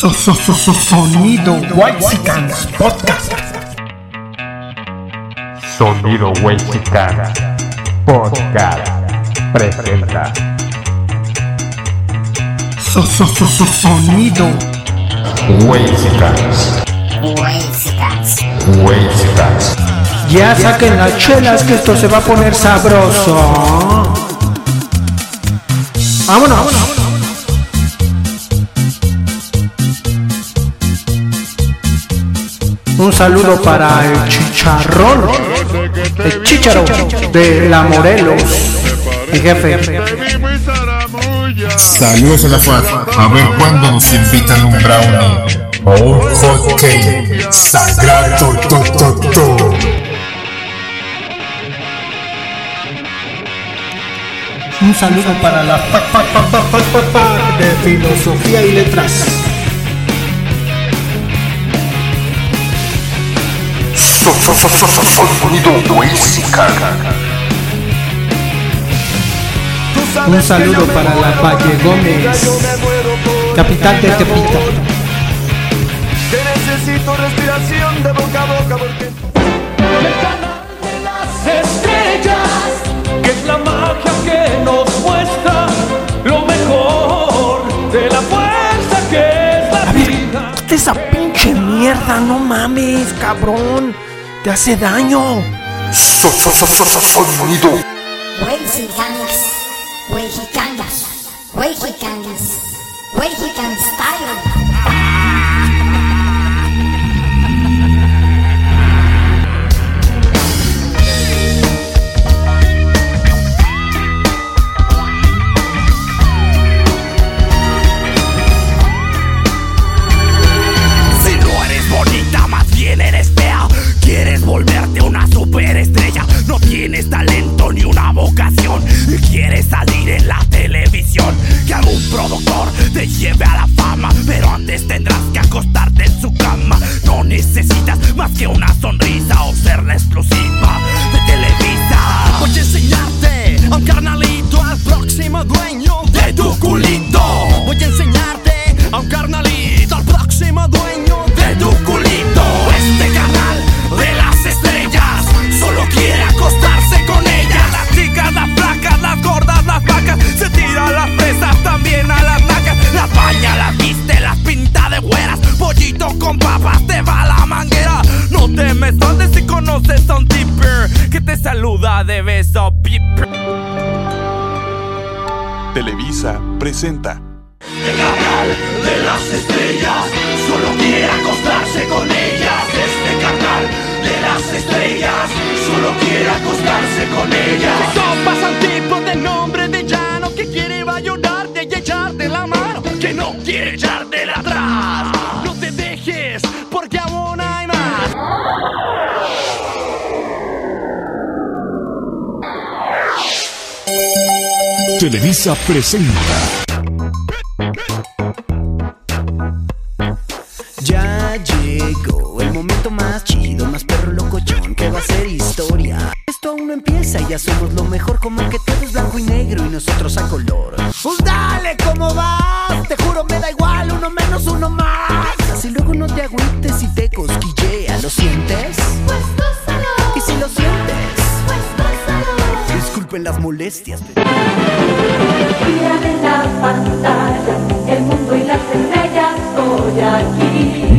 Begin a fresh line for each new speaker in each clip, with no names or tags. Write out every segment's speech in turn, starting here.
Sonido Whitesicans Podcast.
Sonido Whitesicans Podcast presenta.
Sonido
Whitesicans. Whitesicans.
Ya saquen las chelas que esto se va a poner sabroso. Vámonos. Un saludo para el chicharrón, el chicharo de la Morelos, mi jefe.
Saludos a la FAD. A ver cuándo nos invitan un brownie o un hot cake sagrado. To, to, to.
Un saludo para la pa de filosofía y letras. Un saludo para la Valle Gómez, capital de Tepita.
Necesito respiración de boca a boca porque
El canal de las estrellas, que es la magia que nos muestra lo mejor de la fuerza que es la vida.
Quita esa pinche mierda, no mames, cabrón. Te hace daño.
Mexicanos, Mexicanas, Mexicanas, Mexican style.
Tienes talento ni una vocación. Y quieres salir en la televisión. Que algún productor te lleve a la fama. Pero antes tendrás que acostarte en su cama. No necesitas más que una sonrisa o ser la exclusiva de Televisa. Voy a enseñarte a un carnalito al próximo dueño de tu culito. Voy a enseñarte a un carnalito al próximo dueño de Pollito con papas, te va la manguera. No te me escondes si conoces a un tipper que te saluda de beso. Piper.
Televisa presenta
El canal de las estrellas solo quiere acostarse con ellas. Este canal de las estrellas solo quiere acostarse con ellas. Topas a un tipo de nombre de llano que quiere ayudarte y echarte la mano, que no quiere echarte la atrás.
Televisa presenta.
Ya llegó el momento más chido, más perro locochón que va a ser historia. Esto aún no empieza, ya somos lo mejor, como que todo es blanco y negro y nosotros a color. Pues dale, ¿cómo vas? Te juro, me da igual, uno menos, uno más. Así luego no te agüites y te cosquillea, ¿lo sientes? Y si lo sientes, disculpen las molestias. pero-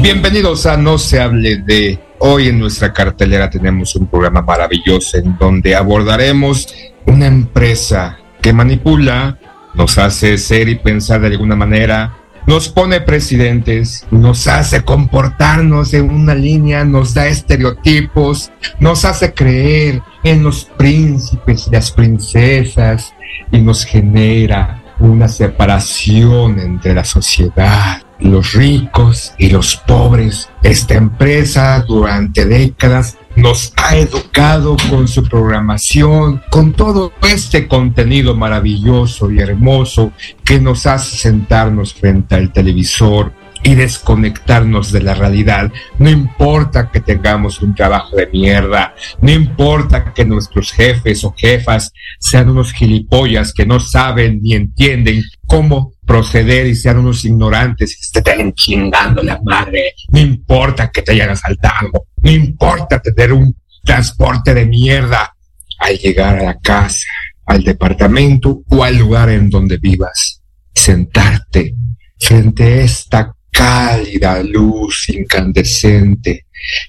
Bienvenidos a No se hable de. Hoy en nuestra cartelera tenemos un programa maravilloso en donde abordaremos una empresa que manipula, nos hace ser y pensar de alguna manera, nos pone presidentes, nos hace comportarnos en una línea, nos da estereotipos, nos hace creer en los príncipes y las princesas y nos genera una separación entre la sociedad, los ricos y los pobres. Esta empresa durante décadas nos ha educado con su programación, con todo este contenido maravilloso y hermoso que nos hace sentarnos frente al televisor y desconectarnos de la realidad. No importa que tengamos un trabajo de mierda, no importa que nuestros jefes o jefas sean unos gilipollas que no saben ni entienden cómo proceder y sean unos ignorantes se te estén chingando la madre. No importa que te hayan asaltado, no importa tener un transporte de mierda al llegar a la casa, al departamento o al lugar en donde vivas. Sentarte frente a esta cálida luz incandescente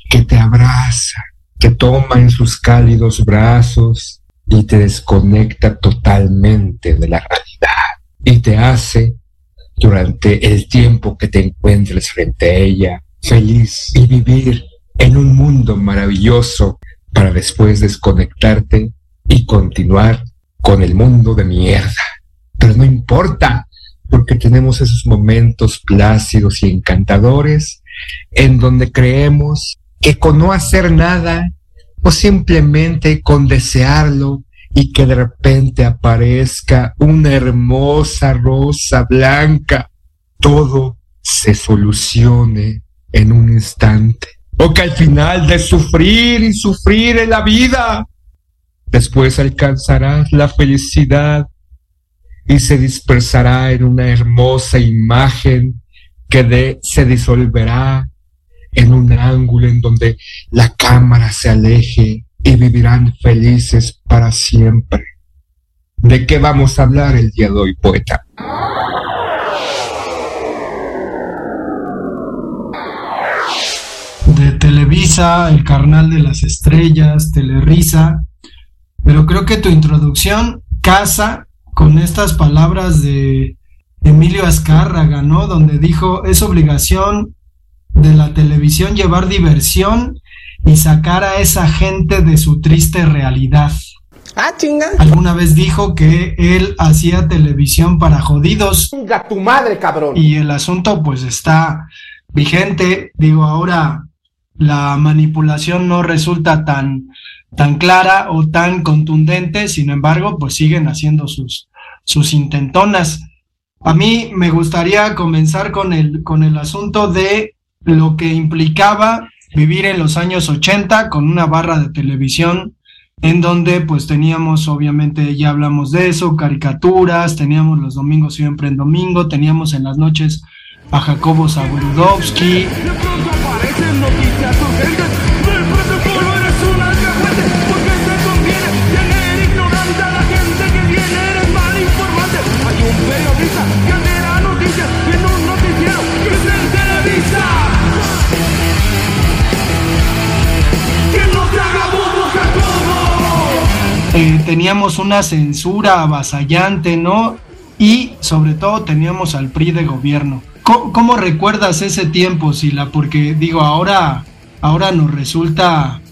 que te abraza, que toma en sus cálidos brazos y te desconecta totalmente de la realidad y te hace durante el tiempo que te encuentres frente a ella feliz y vivir en un mundo maravilloso para después desconectarte y continuar con el mundo de mierda. Pero no importa, porque tenemos esos momentos plácidos y encantadores en donde creemos que con no hacer nada o simplemente con desearlo y que de repente aparezca una hermosa rosa blanca, todo se solucione en un instante. O que al final de sufrir y sufrir en la vida, después alcanzarás la felicidad y se dispersará en una hermosa imagen que se disolverá en un ángulo en donde la cámara se aleje y vivirán felices para siempre. ¿De qué vamos a hablar el día de hoy, poeta?
De Televisa, El Carnal de las Estrellas, Telerisa. Pero creo que tu introducción casa con estas palabras de Emilio Azcárraga, ¿no? Donde dijo, es obligación de la televisión llevar diversión y sacar a esa gente de su triste realidad.
Ah, chinga.
Alguna vez dijo que él hacía televisión para jodidos.
Chinga tu madre, cabrón.
Y el asunto pues está vigente. Digo, ahora la manipulación no resulta tan, tan clara o tan contundente, sin embargo, pues siguen haciendo sus, sus intentonas. A mí me gustaría comenzar con el, con el asunto de lo que implicaba vivir en los años 80 con una barra de televisión en donde pues teníamos, obviamente ya hablamos de eso, caricaturas, teníamos los domingos siempre en domingo, teníamos en las noches a Jacobo Zabrudowski. Teníamos una censura avasallante, ¿no? Y sobre todo teníamos al PRI de gobierno. ¿Cómo, recuerdas ese tiempo, Sila? Porque digo, ahora, ahora nos resulta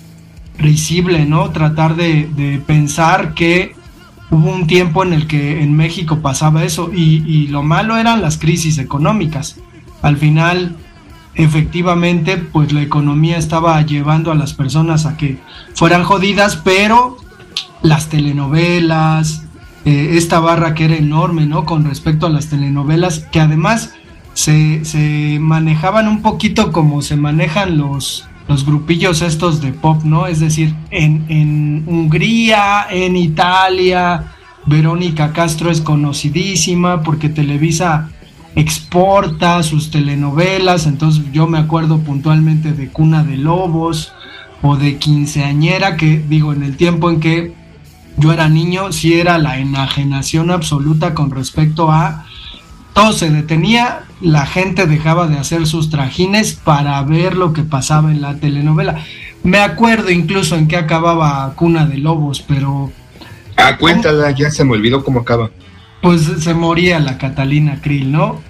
risible, ¿no? Tratar de, pensar que hubo un tiempo en el que en México pasaba eso y, y lo malo eran las crisis económicas. Al final, efectivamente, pues la economía estaba llevando a las personas a que fueran jodidas, pero las telenovelas, eh, esta barra que era enorme, ¿no? Con respecto a las telenovelas, que además se, se manejaban un poquito como se manejan los, los grupillos estos de pop, ¿no? Es decir, en, en Hungría, en Italia, Verónica Castro es conocidísima porque Televisa exporta sus telenovelas, entonces yo me acuerdo puntualmente de Cuna de Lobos o de Quinceañera, que digo, en el tiempo en que yo era niño, sí era la enajenación absoluta con respecto a todo se detenía, la gente dejaba de hacer sus trajines para ver lo que pasaba en la telenovela. Me acuerdo incluso en que acababa Cuna de Lobos, pero...
Ah, cuéntala, ya se me olvidó cómo acaba.
Pues se moría la Catalina Krill, ¿no?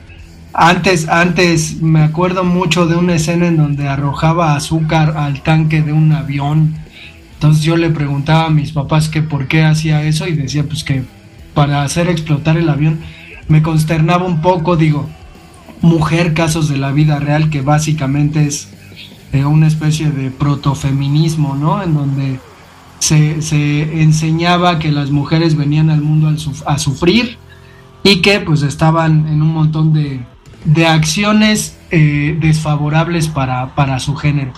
Antes, antes me acuerdo mucho de una escena en donde arrojaba azúcar al tanque de un avión entonces yo le preguntaba a mis papás que por qué hacía eso y decía pues que para hacer explotar el avión me consternaba un poco, digo, mujer casos de la vida real que básicamente es eh, una especie de protofeminismo, ¿no? En donde se, se, enseñaba que las mujeres venían al mundo a sufrir y que pues estaban en un montón de, de acciones eh, desfavorables para, para su género.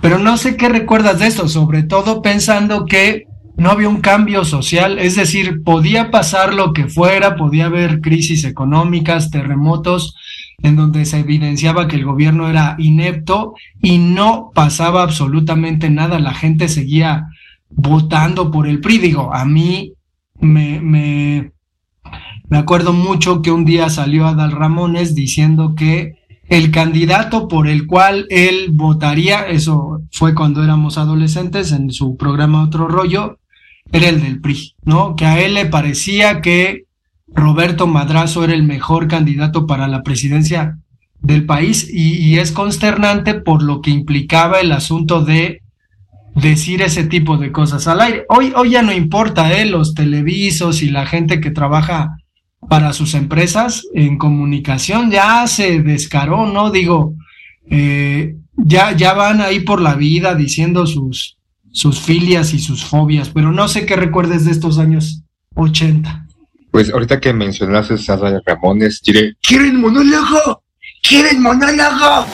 Pero no sé qué recuerdas de esto, sobre todo pensando que no había un cambio social, es decir, podía pasar lo que fuera, podía haber crisis económicas, terremotos, en donde se evidenciaba que el gobierno era inepto y no pasaba absolutamente nada, la gente seguía votando por el PRI. Digo, a mí me, me, me acuerdo mucho que un día salió Adal Ramones diciendo que el candidato por el cual él votaría, eso fue cuando éramos adolescentes en su programa Otro Rollo, era el del PRI, ¿no? Que a él le parecía que Roberto Madrazo era el mejor candidato para la presidencia del país y, es consternante por lo que implicaba el asunto de decir ese tipo de cosas al aire. Hoy, hoy ya no importa, ¿eh? Los televisos y la gente que trabaja para sus empresas en comunicación ya se descaró, ¿no? Digo, eh, ya, ya van ahí por la vida diciendo sus, sus filias y sus fobias, pero no sé qué recuerdes de estos años 80.
Pues ahorita que mencionaste a Ramones, diré, ¿quieren monólogo? ¿Quieren monólogo?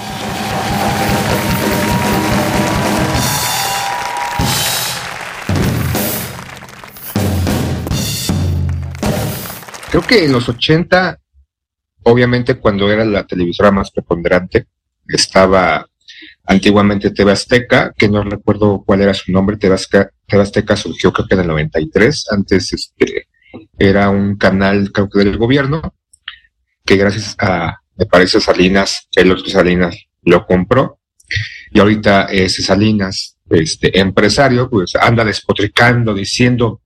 Creo que en los 80, obviamente cuando era la televisora más preponderante, estaba antiguamente TV Azteca, que no recuerdo cuál era su nombre, TV Azteca, surgió creo que en el 93, antes este, era un canal creo que del gobierno, que gracias a, me parece, Salinas, el otro Salinas lo compró, y ahorita ese Salinas, este empresario, pues anda despotricando, diciendo,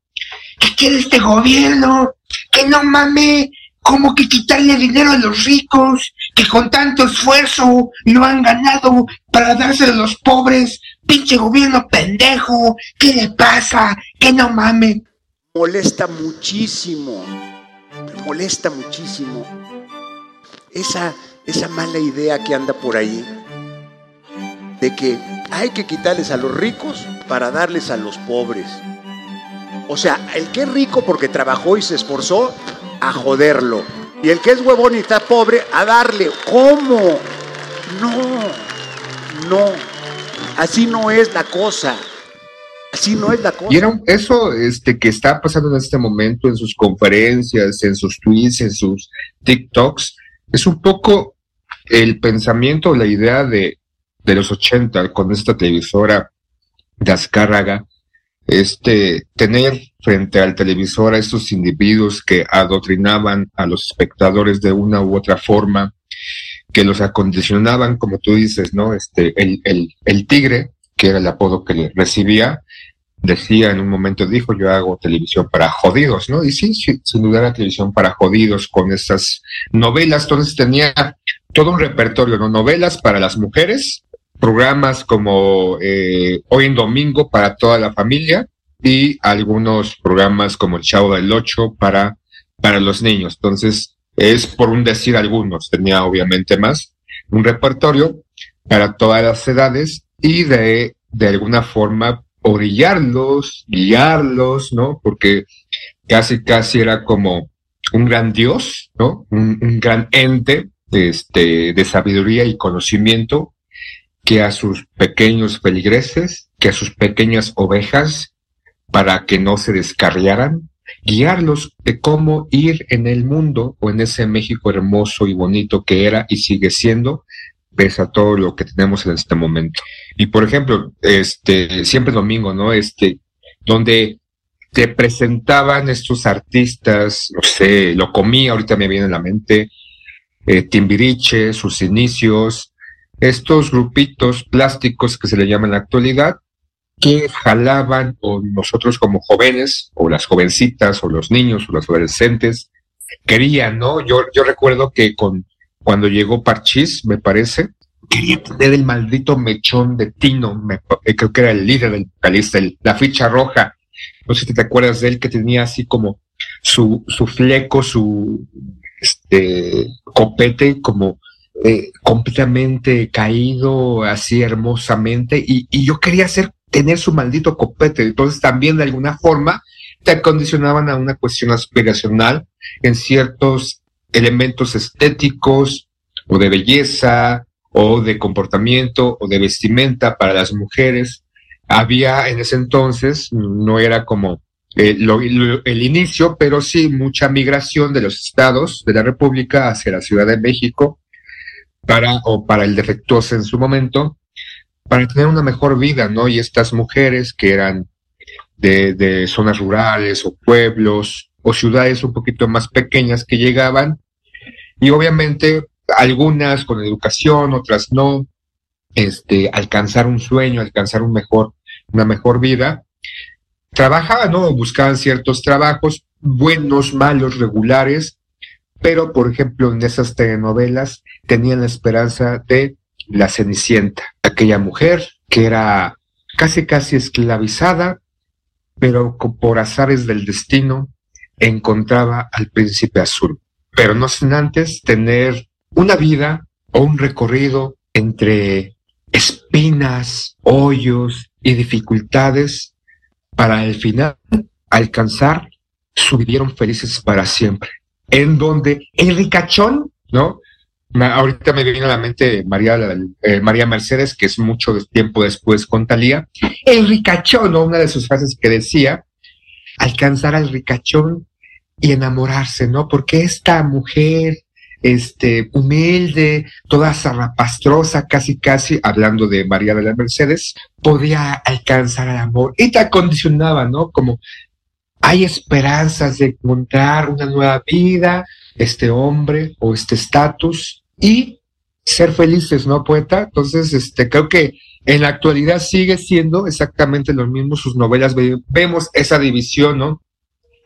¿qué quiere este gobierno? Que no mame, como que quitarle dinero a los ricos, que con tanto esfuerzo lo han ganado para dárselo a los pobres. Pinche gobierno pendejo, ¿qué le pasa? Que no mame.
Molesta muchísimo, molesta muchísimo esa, esa mala idea que anda por ahí de que hay que quitarles a los ricos para darles a los pobres. O sea, el que es rico porque trabajó y se esforzó, a joderlo. Y el que es huevón y está pobre, a darle. ¿Cómo? No, no. Así no es la cosa. Así no es la cosa.
Y era eso este, que está pasando en este momento en sus conferencias, en sus tweets, en sus TikToks, es un poco el pensamiento, la idea de, de los 80 con esta televisora de Azcárraga, este, tener frente al televisor a estos individuos que adoctrinaban a los espectadores de una u otra forma, que los acondicionaban, como tú dices, ¿no? Este, el, el, el tigre, que era el apodo que le recibía, decía en un momento, dijo, yo hago televisión para jodidos, ¿no? Y sí, sí sin duda era televisión para jodidos con esas novelas, entonces tenía todo un repertorio, ¿no? Novelas para las mujeres, programas como eh, Hoy en Domingo para toda la familia y algunos programas como El Chavo del Ocho para, para los niños. Entonces, es por un decir algunos, tenía obviamente más, un repertorio para todas las edades y de, de alguna forma orillarlos, guiarlos, ¿no? Porque casi, casi era como un gran dios, ¿no? Un, un gran ente este, de sabiduría y conocimiento que a sus pequeños peligreses, que a sus pequeñas ovejas, para que no se descarriaran, guiarlos de cómo ir en el mundo o en ese México hermoso y bonito que era y sigue siendo, pese a todo lo que tenemos en este momento. Y por ejemplo, este, siempre domingo, ¿no? Este, donde te presentaban estos artistas, no sé, lo comí, ahorita me viene a la mente, eh, Timbiriche, sus inicios, estos grupitos plásticos que se le llaman en la actualidad, que jalaban, o nosotros como jóvenes, o las jovencitas, o los niños, o los adolescentes, querían, ¿no? Yo, yo recuerdo que con, cuando llegó Parchís, me parece, quería tener el maldito mechón de Tino, me, eh, creo que era el líder del vocalista, la ficha roja. No sé si te acuerdas de él, que tenía así como su, su fleco, su este, copete, como eh, completamente caído así hermosamente y, y, yo quería hacer tener su maldito copete. Entonces también de alguna forma te acondicionaban a una cuestión aspiracional en ciertos elementos estéticos o de belleza o de comportamiento o de vestimenta para las mujeres. había en ese entonces, no era como eh, el inicio, pero sí mucha migración de los estados de la República hacia la Ciudad de México para, o para el defectuoso en su momento, para tener una mejor vida, ¿no? Y estas mujeres que eran de, de zonas rurales o pueblos o ciudades un poquito más pequeñas que llegaban y obviamente algunas con educación, otras no, este, alcanzar un sueño, alcanzar un mejor, una mejor vida, trabajaban, ¿no? Buscaban ciertos trabajos, buenos, malos, regulares, pero por ejemplo en esas telenovelas tenían la esperanza de la Cenicienta, aquella mujer que era casi casi esclavizada, pero por azares del destino encontraba al príncipe azul, pero no sin antes tener una vida o un recorrido entre espinas, hoyos y dificultades para al final alcanzar su vivieron felices para siempre. En donde el ricachón, ¿no? Ahorita me viene a la mente María, eh, María Mercedes, que es mucho tiempo después con Talía. El ricachón, ¿no? Una de sus frases que decía, alcanzar al ricachón y enamorarse, ¿no? Porque esta mujer, este, humilde, toda zarrapastrosa, casi casi, hablando de María de la Mercedes, podía alcanzar el amor. Y te acondicionaba, ¿no? Como hay esperanzas de encontrar una nueva vida, este hombre o este estatus y ser felices, ¿no, poeta? Entonces, este, creo que en la actualidad sigue siendo exactamente lo mismo sus novelas. Ve- Vemos esa división, ¿no?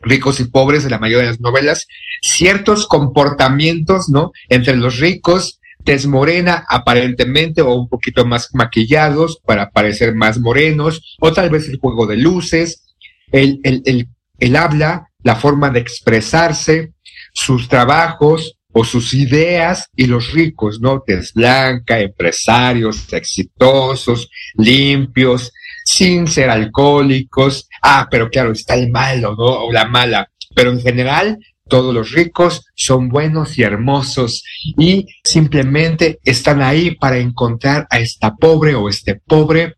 Ricos y pobres en la mayoría de las novelas, ciertos comportamientos, ¿no? Entre los ricos, tez morena aparentemente o un poquito más maquillados para parecer más morenos, o tal vez el juego de luces, el, el, el, el habla, la forma de expresarse, sus trabajos o sus ideas y los ricos, ¿no? Tez blanca, empresarios exitosos, limpios, sin ser alcohólicos. Ah, pero claro, está el malo, ¿no? O la mala. Pero en general, todos los ricos son buenos y hermosos y simplemente están ahí para encontrar a esta pobre o este pobre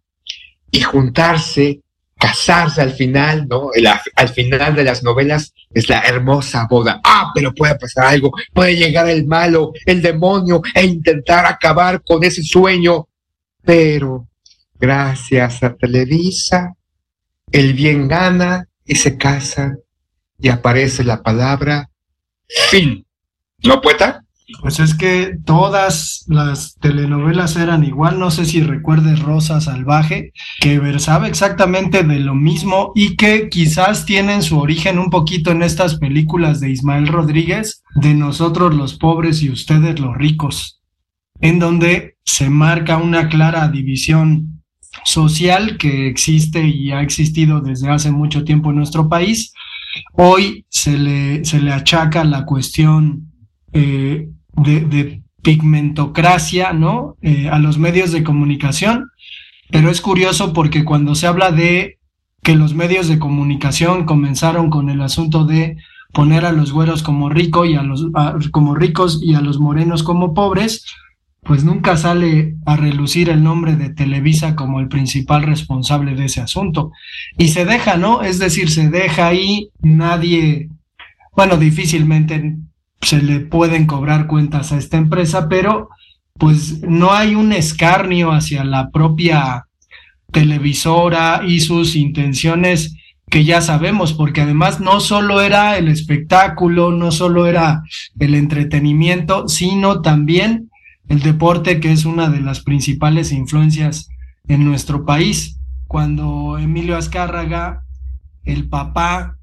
y juntarse, casarse al final, ¿no? Al final de las novelas es la hermosa boda. Ah, pero puede pasar algo, puede llegar el malo, el demonio e intentar acabar con ese sueño. Pero gracias a Televisa, el bien gana y se casa y aparece la palabra fin. ¿No, poeta?
Pues es que todas las telenovelas eran igual, no sé si recuerdes Rosa Salvaje, que versaba exactamente de lo mismo y que quizás tienen su origen un poquito en estas películas de Ismael Rodríguez, de nosotros los pobres y ustedes los ricos, en donde se marca una clara división social que existe y ha existido desde hace mucho tiempo en nuestro país. Hoy se le, se le achaca la cuestión eh, de, pigmentocracia, ¿no? Eh, a los medios de comunicación, pero es curioso porque cuando se habla de que los medios de comunicación comenzaron con el asunto de poner a los güeros como rico y a los como ricos y a los morenos como pobres, pues nunca sale a relucir el nombre de Televisa como el principal responsable de ese asunto. Y se deja, ¿no? Es decir, se deja ahí, nadie, bueno, difícilmente se le pueden cobrar cuentas a esta empresa, pero pues no hay un escarnio hacia la propia televisora y sus intenciones que ya sabemos, porque además no solo era el espectáculo, no solo era el entretenimiento, sino también el deporte, que es una de las principales influencias en nuestro país. Cuando Emilio Azcárraga, el papá,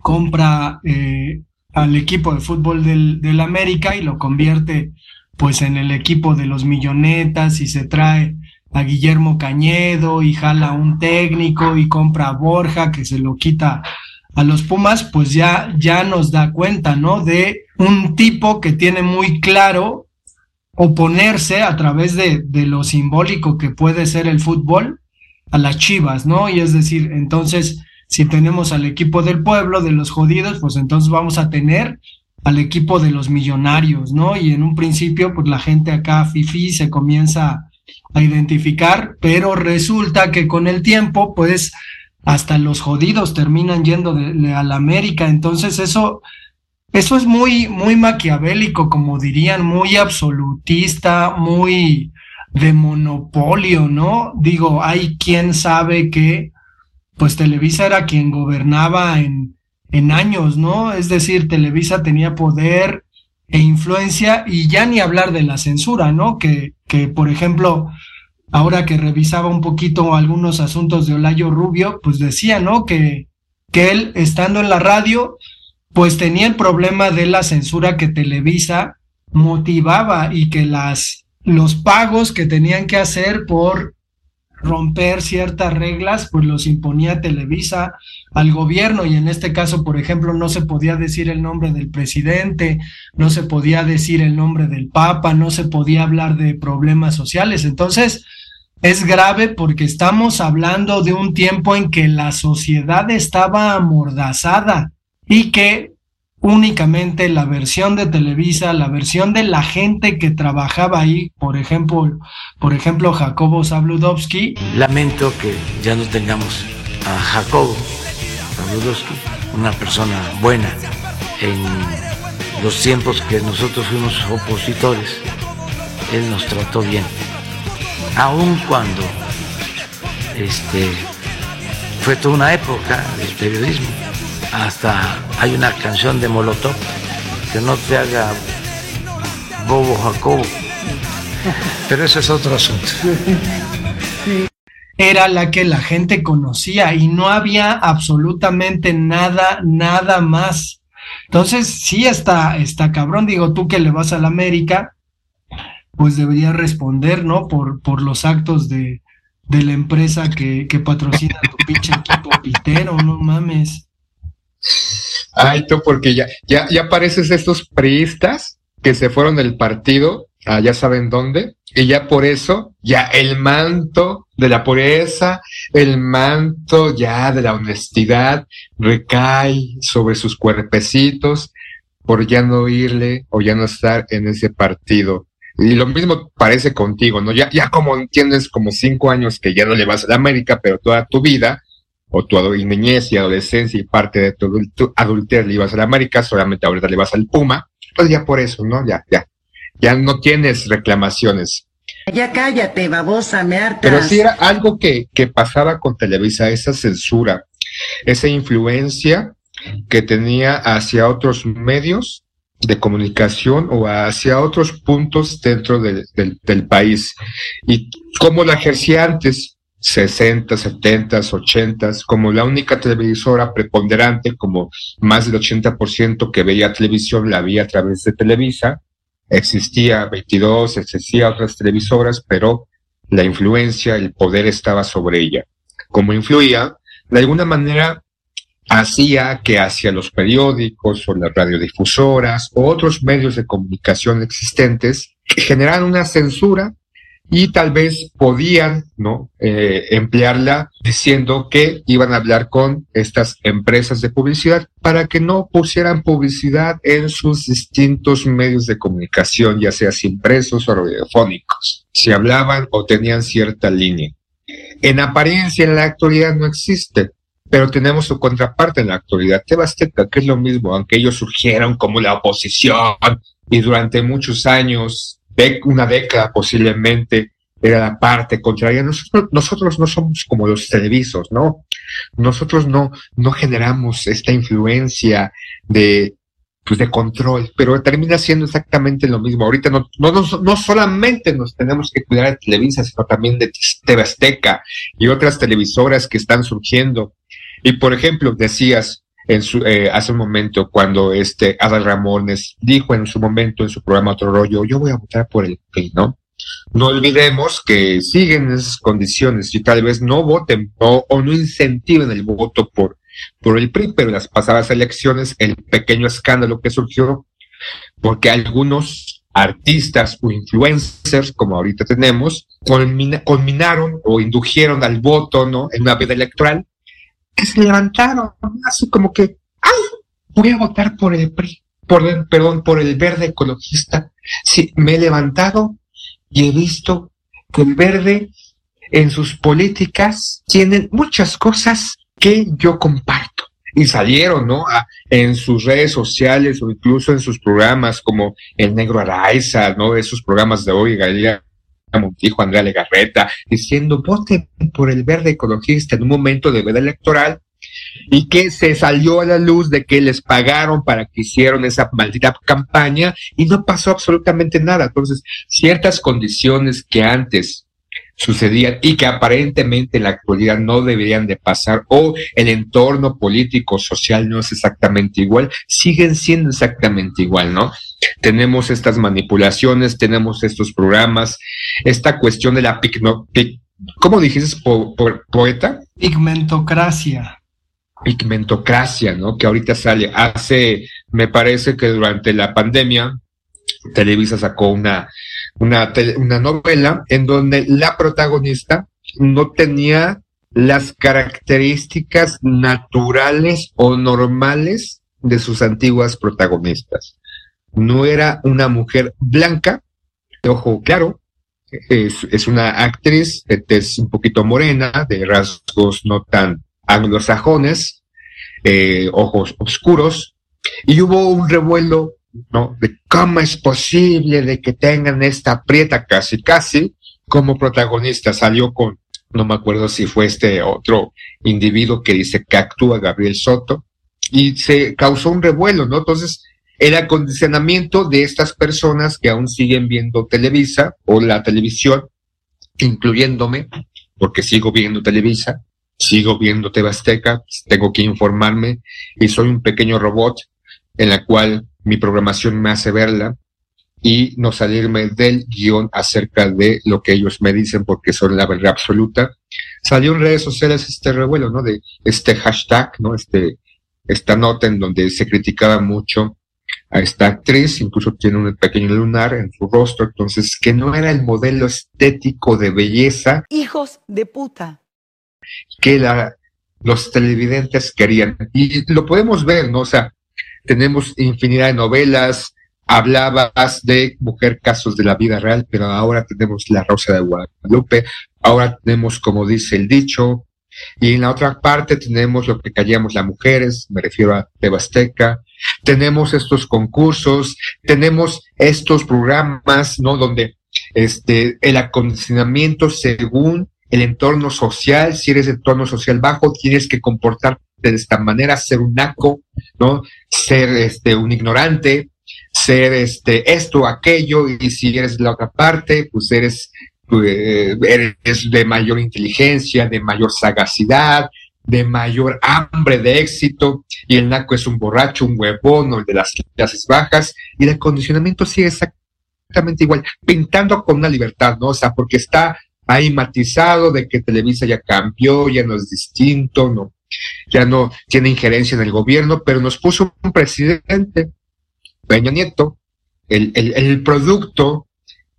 compra eh, al equipo de fútbol del, del América y lo convierte pues en el equipo de los millonetas y se trae a Guillermo Cañedo y jala un técnico y compra a Borja que se lo quita a los Pumas, pues ya, ya nos da cuenta, ¿no? De un tipo que tiene muy claro oponerse a través de, de lo simbólico que puede ser el fútbol a las chivas, ¿no? Y es decir, entonces, si tenemos al equipo del pueblo, de los jodidos, pues entonces vamos a tener al equipo de los millonarios, ¿no? Y en un principio, pues la gente acá, fifi, se comienza a identificar, pero resulta que con el tiempo, pues hasta los jodidos terminan yendo de, a la América, entonces eso, eso es muy, muy maquiavélico, como dirían, muy absolutista, muy de monopolio, ¿no? Digo, hay quien sabe que, pues Televisa era quien gobernaba en, en años, ¿no? Es decir, Televisa tenía poder e influencia y ya ni hablar de la censura, ¿no? Que, que por ejemplo, ahora que revisaba un poquito algunos asuntos de Olayo Rubio, pues decía, ¿no? Que, que él, estando en la radio, pues tenía el problema de la censura que Televisa motivaba y que las, los pagos que tenían que hacer por romper ciertas reglas, pues los imponía Televisa al gobierno y en este caso, por ejemplo, no se podía decir el nombre del presidente, no se podía decir el nombre del Papa, no se podía hablar de problemas sociales. Entonces, es grave porque estamos hablando de un tiempo en que la sociedad estaba amordazada y que únicamente la versión de Televisa, la versión de la gente que trabajaba ahí, por ejemplo, por ejemplo Jacobo Zabludovsky.
Lamento que ya no tengamos a Jacobo Zabludovsky, una persona buena en los tiempos que nosotros fuimos opositores. Él nos trató bien aun cuando este, fue toda una época del periodismo. Hasta hay una canción de Molotov que no te haga bobo Jacobo. Pero eso es otro asunto.
Era la que la gente conocía y no había absolutamente nada, nada más. Entonces, sí está, está cabrón. Digo, tú que le vas a la América, pues debería responder, ¿no? Por, por los actos de, de la empresa que, que patrocina tu pinche equipo pitero, no mames.
Ay, tú, porque ya, ya, ya pareces estos priistas que se fueron del partido, ya saben dónde, y ya por eso, ya el manto de la pureza, el manto ya de la honestidad recae sobre sus cuerpecitos por ya no irle o ya no estar en ese partido. Y lo mismo parece contigo, ¿no? Ya, ya como entiendes, como cinco años que ya no le vas a la América, pero toda tu vida, o tu niñez y adolescencia y parte de tu, adultez le ibas a la América, solamente ahorita le vas al Puma, pues ya por eso, ¿no? Ya, ya. Ya no tienes reclamaciones.
Ya cállate, babosa, me hartas.
Pero sí era algo que, que pasaba con Televisa, esa censura, esa influencia que tenía hacia otros medios de comunicación o hacia otros puntos dentro del, del, país. Y como la ejercía antes, 60, 70, 80, como la única televisora preponderante, como más del 80% que veía televisión la veía a través de Televisa, existía 22, existía otras televisoras, pero la influencia, el poder estaba sobre ella. Como influía, de alguna manera hacía que hacia los periódicos o las radiodifusoras o otros medios de comunicación existentes generaran una censura y tal vez podían ¿no? Eh, emplearla diciendo que iban a hablar con estas empresas de publicidad para que no pusieran publicidad en sus distintos medios de comunicación, ya sea impresos o radiofónicos, si hablaban o tenían cierta línea. En apariencia, en la actualidad no existe pero tenemos su contraparte en la actualidad, Tebasteca, que es lo mismo, aunque ellos surgieron como la oposición y durante muchos años, una década posiblemente, era la parte contraria. Nosotros, nosotros no somos como los televisos, ¿no? Nosotros no, no generamos esta influencia de, pues de control, pero termina siendo exactamente lo mismo. Ahorita no, no, no, solamente nos tenemos que cuidar de Televisa, sino también de TV y otras televisoras que están surgiendo y por ejemplo, decías en su, eh, hace un momento cuando este Adal Ramones dijo en su momento en su programa Otro Rollo, yo voy a votar por el PRI, ¿no? No olvidemos que siguen esas condiciones y tal vez no voten o, no incentiven el voto por, por el PRI, pero en las pasadas elecciones el pequeño escándalo que surgió porque algunos artistas o influencers, como ahorita tenemos, culminaron o indujeron al voto, ¿no? En una vida electoral que se levantaron, así como que, ay, voy a votar por el PRI, por perdón, por el verde ecologista. Sí, me he levantado y he visto que el verde en sus políticas tienen muchas cosas que yo comparto. Y salieron, ¿no? en sus redes sociales o incluso en sus programas como El Negro Araiza, ¿no? Esos programas de hoy, Galilea Montijo, Andrea Legarreta, diciendo voten por el verde ecologista en un momento de veda electoral y que se salió a la luz de que les pagaron para que hicieron esa maldita campaña y no pasó absolutamente nada. Entonces, ciertas condiciones que antes sucedían y que aparentemente en la actualidad no deberían de pasar o el entorno político social no es exactamente igual, siguen siendo exactamente igual, ¿no? Tenemos estas manipulaciones, tenemos estos programas, esta cuestión de la pigno, ¿cómo dijiste poeta?
Pigmentocracia
pigmentocracia, ¿no? Que ahorita sale. Hace, me parece que durante la pandemia, Televisa sacó una, una, una novela en donde la protagonista no tenía las características naturales o normales de sus antiguas protagonistas. No era una mujer blanca, ojo claro, es, una actriz es un poquito morena, de rasgos no tan anglosajones, eh, ojos oscuros, y hubo un revuelo, ¿no? De cómo es posible de que tengan esta prieta casi, casi como protagonista. Salió con, no me acuerdo si fue este otro individuo que dice que actúa Gabriel Soto, y se causó un revuelo, ¿no? Entonces, el acondicionamiento de estas personas que aún siguen viendo Televisa o la televisión, incluyéndome, porque sigo viendo Televisa, sigo viendo Tebasteca, pues, tengo que informarme y soy un pequeño robot en la cual mi programación me hace verla y no salirme del guion acerca de lo que ellos me dicen porque son la verdad absoluta. Salió en redes sociales este revuelo, ¿no? De este hashtag, ¿no? Este, esta nota en donde se criticaba mucho a esta actriz, incluso tiene un pequeño lunar en su rostro, entonces que no era el modelo estético de belleza.
Hijos de puta
que la, los televidentes querían. Y lo podemos ver, ¿no? O sea, tenemos infinidad de novelas, hablabas de mujer casos de la vida real, pero ahora tenemos La Rosa de Guadalupe, ahora tenemos, como dice el dicho, y en la otra parte tenemos lo que callamos las mujeres, me refiero a Tebasteca, tenemos estos concursos, tenemos estos programas, ¿no? Donde este, el acondicionamiento según el entorno social, si eres de entorno social bajo, tienes que comportarte de esta manera, ser un naco, ¿no? Ser este, un ignorante, ser este, esto, aquello, y si eres de la otra parte, pues eres, pues, eres de mayor inteligencia, de mayor sagacidad, de mayor hambre de éxito, y el naco es un borracho, un huevón, o el de las clases bajas, y el acondicionamiento sigue exactamente igual, pintando con una libertad, ¿no? O sea, porque está hay matizado de que Televisa ya cambió, ya no es distinto, no, ya no tiene injerencia en el gobierno, pero nos puso un presidente, Peña Nieto, el, el, producto,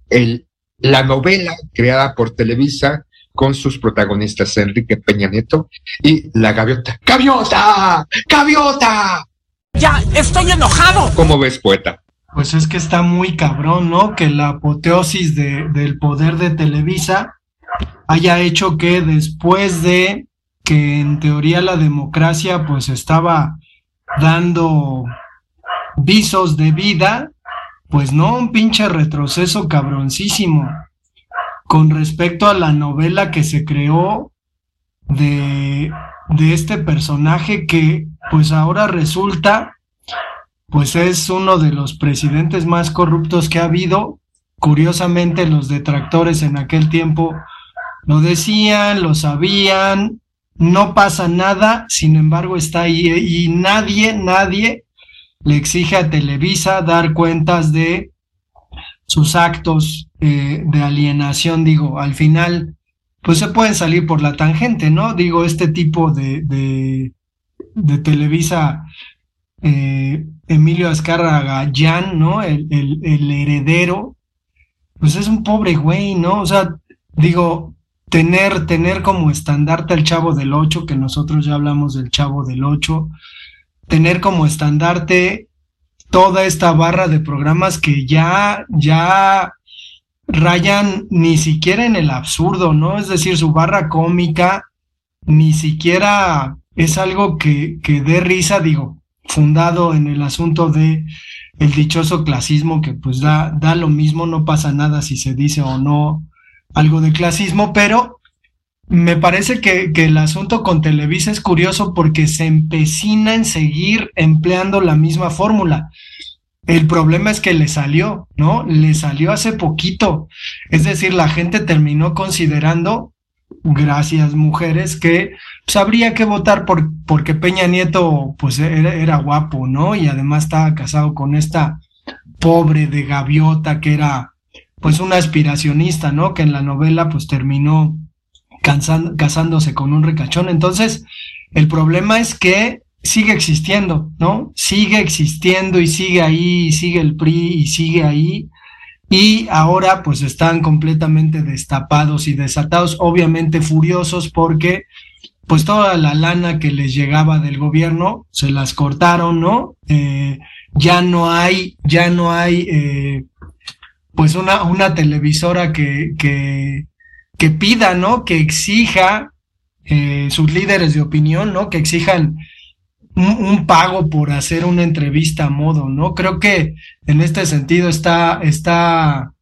el, la novela creada por Televisa con sus protagonistas Enrique Peña Nieto y la gaviota. ¡Gaviota! ¡Gaviota!
¡Ya estoy enojado!
¿Cómo ves, poeta?
Pues es que está muy cabrón, ¿no? Que la apoteosis de, del poder de Televisa haya hecho que después de que en teoría la democracia pues estaba dando visos de vida, pues no, un pinche retroceso cabroncísimo con respecto a la novela que se creó de, de este personaje que pues ahora resulta pues es uno de los presidentes más corruptos que ha habido. Curiosamente los detractores en aquel tiempo lo decían, lo sabían, no pasa nada, sin embargo está ahí y nadie, nadie le exige a Televisa dar cuentas de sus actos eh, de alienación, digo, al final, pues se pueden salir por la tangente, ¿no? Digo, este tipo de, de, Televisa, eh, Emilio Azcárraga Jan, ¿no? El, el, el heredero, pues es un pobre güey, ¿no? O sea, digo, tener, tener como estandarte al Chavo del Ocho, que nosotros ya hablamos del Chavo del Ocho, tener como estandarte toda esta barra de programas que ya, ya rayan ni siquiera en el absurdo, ¿no? Es decir, su barra cómica ni siquiera es algo que, que dé risa, digo, fundado en el asunto de el dichoso clasismo que pues da, da lo mismo, no pasa nada si se dice o no algo de clasismo, pero me parece que, que, el asunto con Televisa es curioso porque se empecina en seguir empleando la misma fórmula. El problema es que le salió, ¿no? Le salió hace poquito. Es decir, la gente terminó considerando, gracias mujeres, que pues, habría que votar por, porque Peña Nieto pues era, era guapo, ¿no? Y además estaba casado con esta pobre de gaviota que era pues una aspiracionista, ¿no? Que en la novela pues terminó casándose con un ricachón. Entonces, el problema es que sigue existiendo, ¿no? Sigue existiendo y sigue ahí, y sigue el PRI y sigue ahí. Y ahora pues están completamente destapados y desatados, obviamente furiosos porque pues toda la lana que les llegaba del gobierno se las cortaron, ¿no? Eh, ya no hay, ya no hay eh, pues una, una televisora que, que, que pida, ¿no? Que exija eh, sus líderes de opinión, ¿no? Que exijan un, un, pago por hacer una entrevista a modo, ¿no? Creo que en este sentido está, está,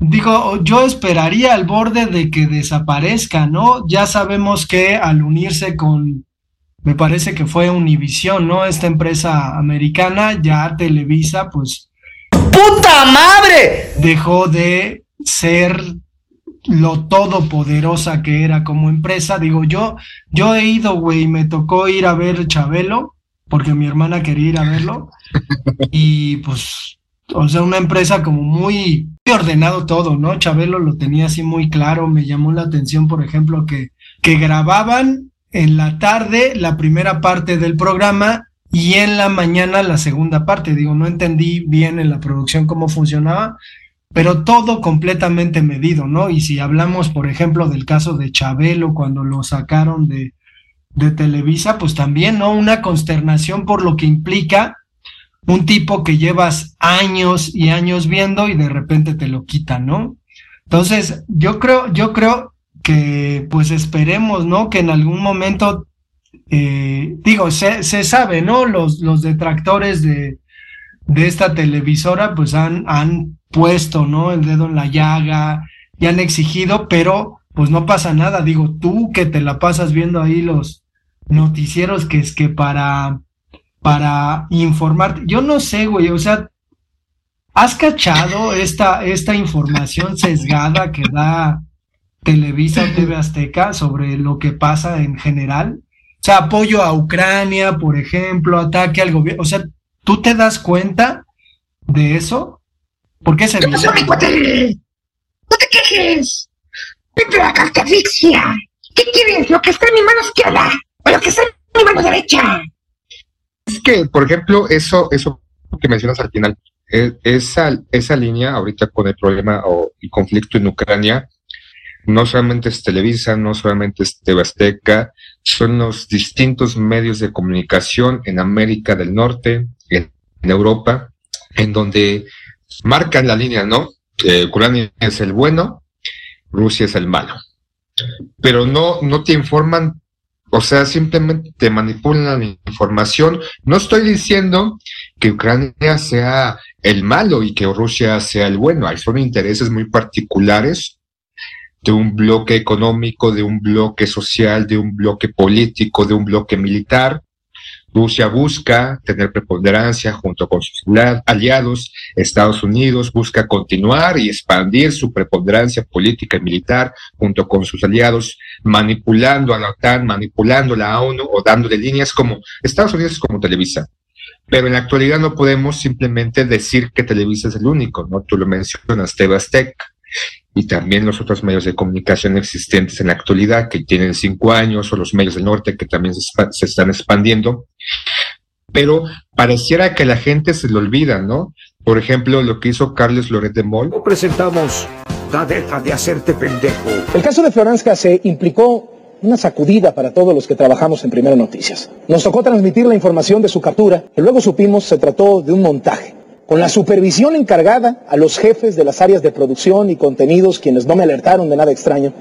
digo, yo esperaría al borde de que desaparezca, ¿no? Ya sabemos que al unirse con, me parece que fue Univision, ¿no? Esta empresa americana, ya Televisa, pues...
¡Puta madre!
Dejó de ser lo todopoderosa que era como empresa. Digo, yo, yo he ido, güey, me tocó ir a ver Chabelo, porque mi hermana quería ir a verlo. y pues, o sea, una empresa como muy ordenado todo, ¿no? Chabelo lo tenía así muy claro. Me llamó la atención, por ejemplo, que, que grababan en la tarde la primera parte del programa y en la mañana la segunda parte. Digo, no entendí bien en la producción cómo funcionaba, pero todo completamente medido, ¿no? Y si hablamos, por ejemplo, del caso de Chabelo, cuando lo sacaron de, de Televisa, pues también, ¿no? Una consternación por lo que implica un tipo que llevas años y años viendo y de repente te lo quitan, ¿no? Entonces, yo creo, yo creo que pues esperemos, ¿no? Que en algún momento, eh, digo, se, se sabe, ¿no? Los, los detractores de, de esta televisora pues han, han puesto, ¿no? El dedo en la llaga y han exigido, pero pues no pasa nada. Digo, tú que te la pasas viendo ahí los noticieros que es que para, para informarte, yo no sé, güey, o sea, ¿has cachado esta, esta información sesgada que da Televisa o TV Azteca sobre lo que pasa en general? O sea, apoyo a Ucrania, por ejemplo, ataque al gobierno, o sea, ¿tú te das cuenta de eso? ¿Por qué se
¿Qué pasó, mi cuate? ¡No te quejes! ¡Vete la cartafixia! ¿Qué quieres? ¿Lo que está en mi mano izquierda? ¿O lo que está en mi mano derecha?
Es que, por ejemplo, eso, eso que mencionas al final, eh, esa, esa línea ahorita con el problema o el conflicto en Ucrania, no solamente es Televisa, no solamente es TV Azteca, son los distintos medios de comunicación en América del Norte, en, en Europa, en donde marcan la línea, ¿no? Eh, Ucrania es el bueno, Rusia es el malo. Pero no, no te informan, o sea, simplemente te manipulan la información. No estoy diciendo que Ucrania sea el malo y que Rusia sea el bueno. Hay son intereses muy particulares de un bloque económico, de un bloque social, de un bloque político, de un bloque militar. Rusia busca tener preponderancia junto con sus aliados. Estados Unidos busca continuar y expandir su preponderancia política y militar junto con sus aliados, manipulando a la OTAN, manipulando a la ONU o dándole líneas como Estados Unidos como Televisa. Pero en la actualidad no podemos simplemente decir que Televisa es el único, ¿no? Tú lo mencionas, Tebastec y también los otros medios de comunicación existentes en la actualidad que tienen cinco años o los medios del norte que también se, se están expandiendo. Pero pareciera que la gente se lo olvida, ¿no? Por ejemplo, lo que hizo Carlos Loret de Moll.
Presentamos la deja de hacerte pendejo.
El caso de Florencia se implicó una sacudida para todos los que trabajamos en Primera Noticias. Nos tocó transmitir la información de su captura, y luego supimos se trató de un montaje con la supervisión encargada a los jefes de las áreas de producción y contenidos quienes no me alertaron de nada extraño.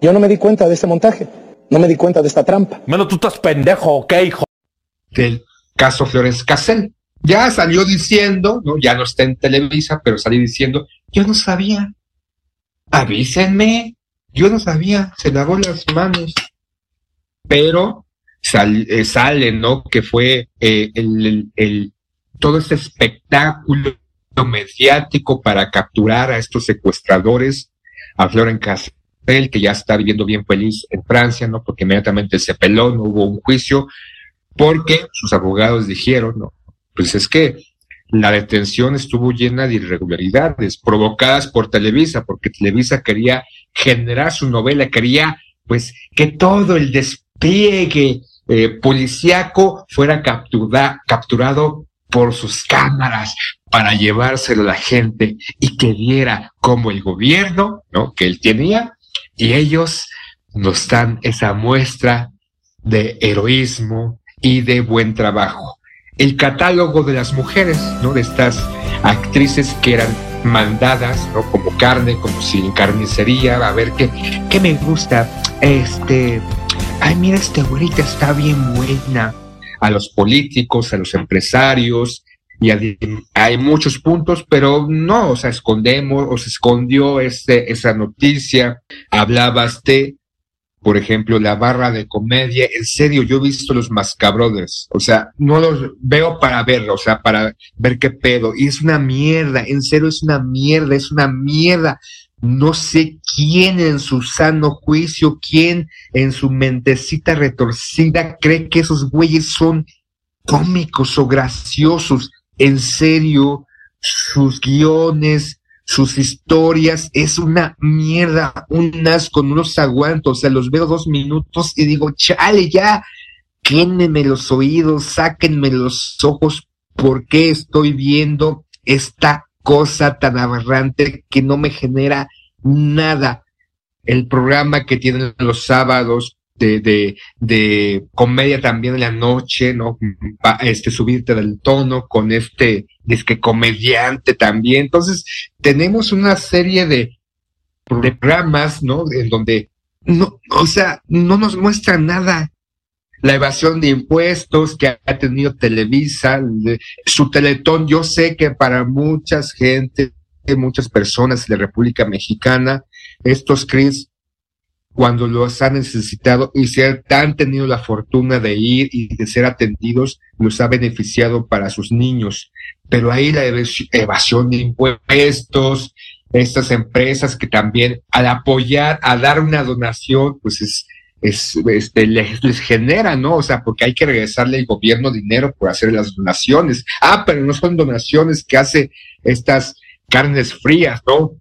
Yo no me di cuenta de este montaje, no me di cuenta de esta trampa.
Menos tú estás pendejo, ¿ok, hijo?
Del caso Flores Casel. Ya salió diciendo, ¿no? Ya no está en Televisa, pero salió diciendo, yo no sabía. Avísenme. Yo no sabía. Se lavó las manos. Pero sal- eh, sale, ¿no? Que fue eh, el, el- el- todo este espectáculo mediático para capturar a estos secuestradores, a Floren Castel, que ya está viviendo bien feliz en Francia, ¿no? Porque inmediatamente se peló, no hubo un juicio, porque sus abogados dijeron, ¿no? Pues es que la detención estuvo llena de irregularidades provocadas por Televisa, porque Televisa quería generar su novela, quería pues que todo el despliegue eh, policíaco fuera captura- capturado por sus cámaras para llevárselo a la gente y que viera como el gobierno, ¿no? Que él tenía, y ellos nos dan esa muestra de heroísmo y de buen trabajo. El catálogo de las mujeres, ¿no? De estas actrices que eran mandadas, ¿no? Como carne, como sin carnicería, a ver qué, qué me gusta. Este, ay, mira, esta güerita está bien buena. A los políticos, a los empresarios, y hay muchos puntos, pero no, o sea, escondemos, o se escondió este, esa noticia. Hablabas de por ejemplo, la barra de comedia, en serio, yo he visto los Mascabrothers, o sea, no los veo para verlo, o sea, para ver qué pedo, y es una mierda, en serio es una mierda, es una mierda. No sé quién en su sano juicio, quién en su mentecita retorcida cree que esos güeyes son cómicos o graciosos. En serio, sus guiones, sus historias, es una mierda, un asco, no los aguanto, o sea, los veo dos minutos y digo, chale, ya, quémeme los oídos, sáquenme los ojos, ¿por qué estoy viendo esta cosa tan aberrante que no me genera nada? El programa que tienen los sábados de, de, comedia también en la noche, ¿no? Este, subirte del tono con este disque comediante también. Entonces, tenemos una serie de, programas, ¿no? En donde, no, o sea, no nos muestra nada. La evasión de impuestos que ha tenido Televisa, su teletón, yo sé que para muchas gente, muchas personas de la República Mexicana, estos Cris cuando los han necesitado y se han tenido la fortuna de ir y de ser atendidos, los ha beneficiado para sus niños. Pero ahí la evas- evasión de impuestos, estas empresas que también al apoyar, a dar una donación, pues es, es este, les, les genera, ¿no? O sea, porque hay que regresarle al gobierno dinero por hacer las donaciones. Ah, pero no son donaciones que hace estas carnes frías, ¿no?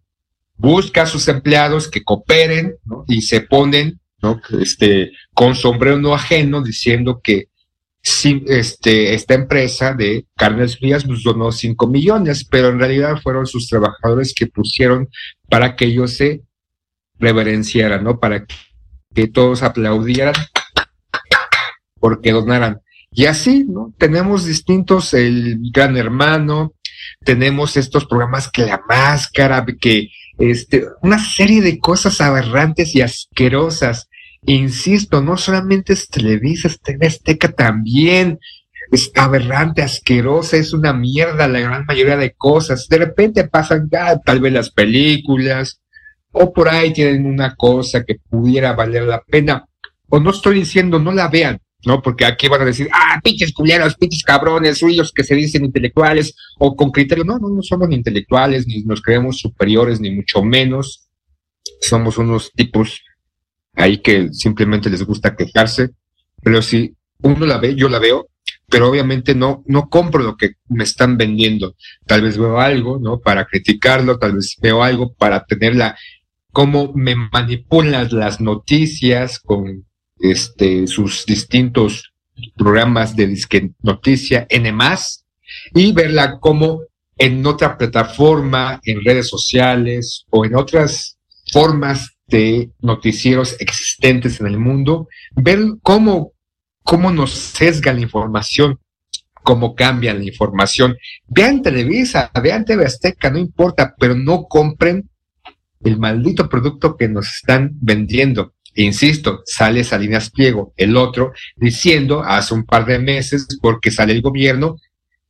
busca a sus empleados que cooperen y se ponen ¿no? este, con sombrero no ajeno diciendo que sí, este, esta empresa de carnes frías nos donó 5 millones, pero en realidad fueron sus trabajadores que pusieron para que ellos se reverenciaran, ¿no? Para que todos aplaudieran porque donaran. Y así, ¿no? Tenemos distintos, el Gran Hermano, tenemos estos programas que la máscara, que este, una serie de cosas aberrantes y asquerosas. Insisto, no solamente es Televisa, es TV Azteca también. Es aberrante, asquerosa, es una mierda la gran mayoría de cosas. De repente pasan ah, tal vez las películas, o por ahí tienen una cosa que pudiera valer la pena. O no estoy diciendo no la vean, ¿no? Porque aquí van a decir, ah, pinches culeros, pinches cabrones, suyos que se dicen intelectuales o con criterio. No, no, no somos ni intelectuales, ni nos creemos superiores, ni mucho menos. Somos unos tipos ahí que simplemente les gusta quejarse. Pero si uno la ve, yo la veo, pero obviamente no, no compro lo que me están vendiendo. Tal vez veo algo, ¿no? Para criticarlo, tal vez veo algo para tenerla, cómo me manipulan las noticias con este, sus distintos programas de disque noticia N más y verla como en otra plataforma, en redes sociales o en otras formas de noticieros existentes en el mundo, ver cómo, cómo nos sesga la información. cómo cambia la información. Vean Televisa, vean TV Azteca, no importa, pero no compren el maldito producto que nos están vendiendo. Insisto, sale Salinas Pliego, el otro, diciendo hace un par de meses, porque sale el gobierno,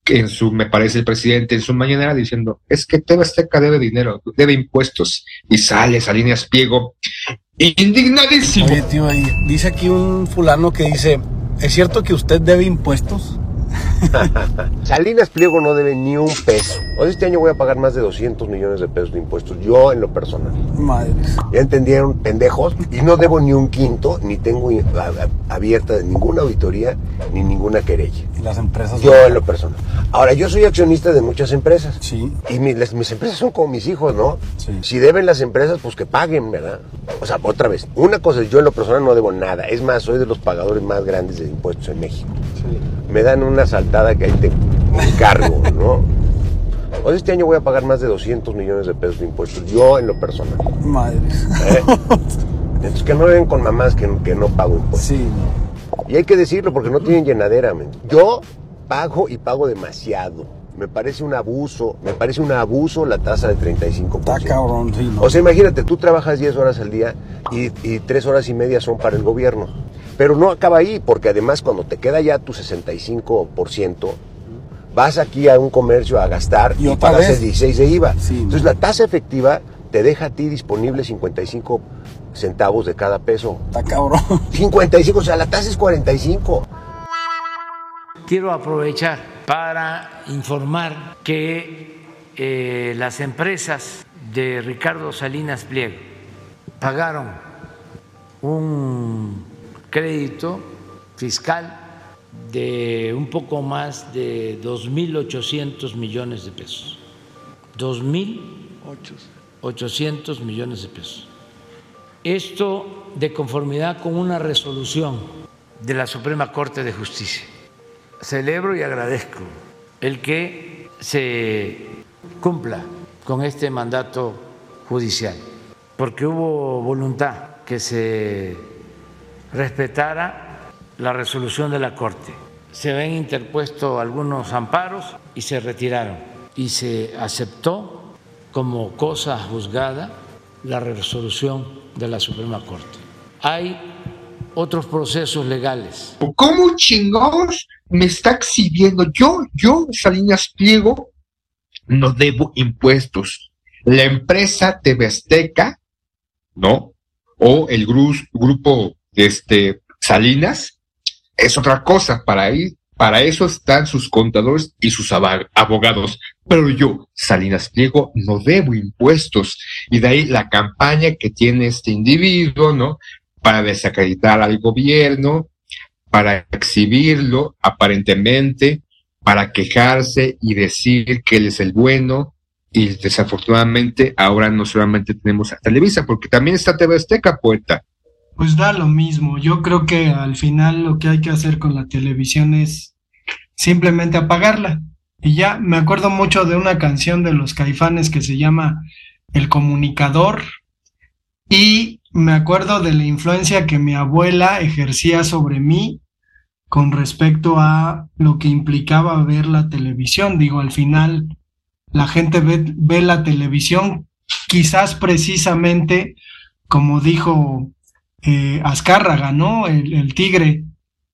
que en su, me parece el presidente en su mañanera diciendo, es que TV Azteca debe dinero, debe impuestos. Y sale Salinas Pliego, indignadísimo.
Tío, dice aquí un fulano que dice, ¿es cierto que usted debe impuestos?
Salinas Pliego no debe ni un peso. Hoy este año voy a pagar más de 200 millones de pesos de impuestos, yo en lo personal.
Madre.
Ya entendieron, pendejos, y no debo ni un quinto, ni tengo abierta ninguna auditoría, ni ninguna querella.
Y las empresas...
Yo en lo personal. Ahora, yo soy accionista de muchas empresas.
Sí.
Y mi- las- mis empresas son como mis hijos, ¿no?
Sí.
Si deben las empresas, pues que paguen, ¿verdad? O sea, otra vez, una cosa es, yo en lo personal no debo nada. Es más, soy de los pagadores más grandes de impuestos en México. Me dan una saltada que ahí te encargo, ¿no? Hoy este año voy a pagar más de 200 millones de pesos de impuestos, yo en lo personal.
Madre.
¿eh? Entonces que no ven con mamás que, que no pago impuestos.
Sí.
Y hay que decirlo porque no tienen llenadera. men. Yo pago y pago demasiado. Me parece un abuso, me parece un abuso la tasa de 35%.
Está cabrón, sí, ¿no?
O sea, imagínate, tú trabajas 10 horas al día y, y 3 horas y media son para el gobierno. Pero no acaba ahí, porque además cuando te queda ya tu 65%, vas aquí a un comercio a gastar
Y
pagas
vez.
el 16 de IVA.
Sí,
Entonces la tasa efectiva te deja a ti disponible 55 centavos de cada peso.
Está cabrón.
55, o sea, la tasa es 45.
Quiero aprovechar para informar que eh, las empresas de Ricardo Salinas Pliego pagaron un crédito fiscal de un poco más de 2.800 millones de pesos. 2.800 millones de pesos. Esto de conformidad con una resolución de la Suprema Corte de Justicia. Celebro y agradezco el que se cumpla con este mandato judicial, porque hubo voluntad que se respetara la resolución de la Corte. Se habían interpuesto algunos amparos y se retiraron y se aceptó como cosa juzgada la resolución de la Suprema Corte. Hay otros procesos legales.
¿Cómo chingados me está exhibiendo? Yo, yo, Salinas Pliego, no debo impuestos. La empresa TV Azteca, ¿no? O el gru- grupo este, Salinas, es otra cosa. Para, ahí, para eso están sus contadores y sus abogados. Pero yo, Salinas Pliego, no debo impuestos. Y de ahí la campaña que tiene este individuo, ¿no? Para desacreditar al gobierno, para exhibirlo aparentemente, para quejarse y decir que él es el bueno. Y desafortunadamente ahora no solamente tenemos a Televisa, porque también está TV Azteca, poeta.
Pues da lo mismo. Yo creo que al final lo que hay que hacer con la televisión es simplemente apagarla. Y ya me acuerdo mucho de una canción de los caifanes que se llama El Comunicador. Y me acuerdo de la influencia que mi abuela ejercía sobre mí con respecto a lo que implicaba ver la televisión. Digo, al final la gente ve, ve la televisión quizás precisamente como dijo eh, Azcárraga, ¿no? El, el tigre,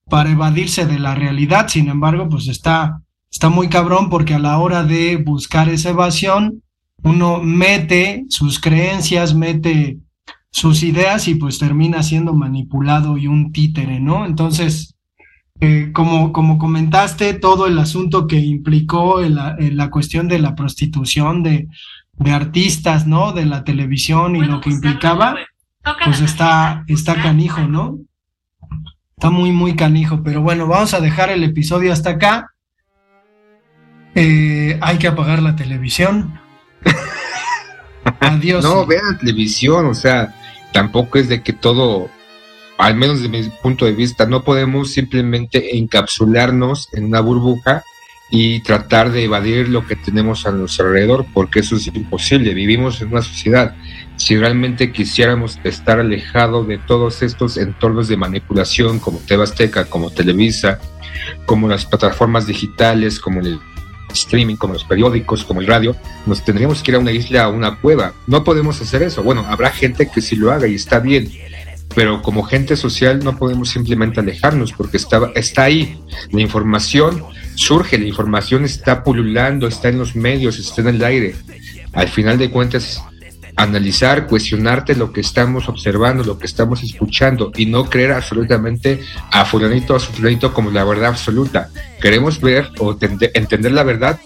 para evadirse de la realidad. Sin embargo, pues está, está muy cabrón porque a la hora de buscar esa evasión, uno mete sus creencias, mete sus ideas y pues termina siendo manipulado y un títere, ¿no? Entonces, eh, como, como comentaste, todo el asunto que implicó en la, en la cuestión de la prostitución de, de artistas, ¿no? De la televisión y lo que implicaba, pues está, está canijo, ¿no? Está muy, muy canijo. Pero bueno, vamos a dejar el episodio hasta acá. Eh, hay que apagar la televisión. Adiós.
No, vean televisión, o sea, tampoco es de que todo, al menos de mi punto de vista, no podemos simplemente encapsularnos en una burbuja y tratar de evadir lo que tenemos a nuestro alrededor, porque eso es imposible. Vivimos en una sociedad. Si realmente quisiéramos estar alejados de todos estos entornos de manipulación como Tebasteca, como Televisa, como las plataformas digitales, como el streaming, como los periódicos, como el radio, nos tendríamos que ir a una isla, a una cueva. No podemos hacer eso. Bueno, habrá gente que sí lo haga y está bien, pero como gente social no podemos simplemente alejarnos porque está, está ahí. La información surge, la información está pululando, está en los medios, está en el aire. Al final de cuentas, analizar, cuestionarte lo que estamos observando, lo que estamos escuchando y no creer absolutamente a fulanito o a fulanito como la verdad absoluta. Queremos ver o entender la verdad,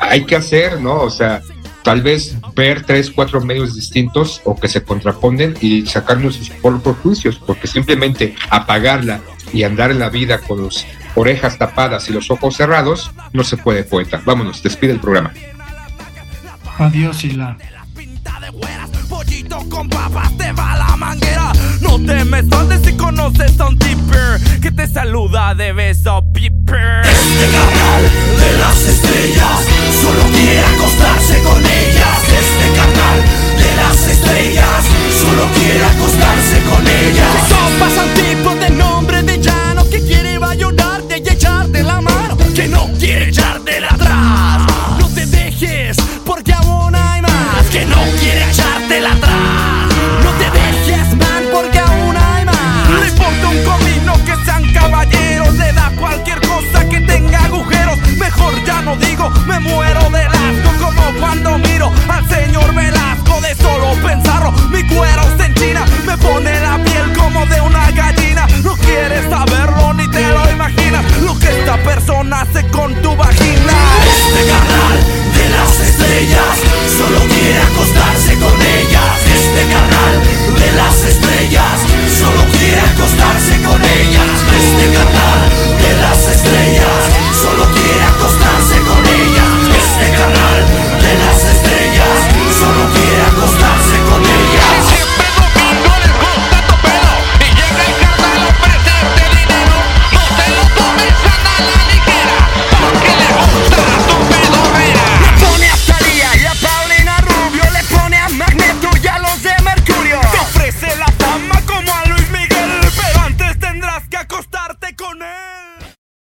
hay que hacer, ¿no? O sea, tal vez ver tres, cuatro medios distintos o que se contraponen y sacar nuestros propios juicios, porque simplemente apagarla y andar en la vida con las orejas tapadas y los ojos cerrados, no se puede, poeta. Vámonos, despide el programa.
Adiós, Hila
pollito con papas te va la manguera. No te me escondes si conoces a un tipper que te saluda de beso piper.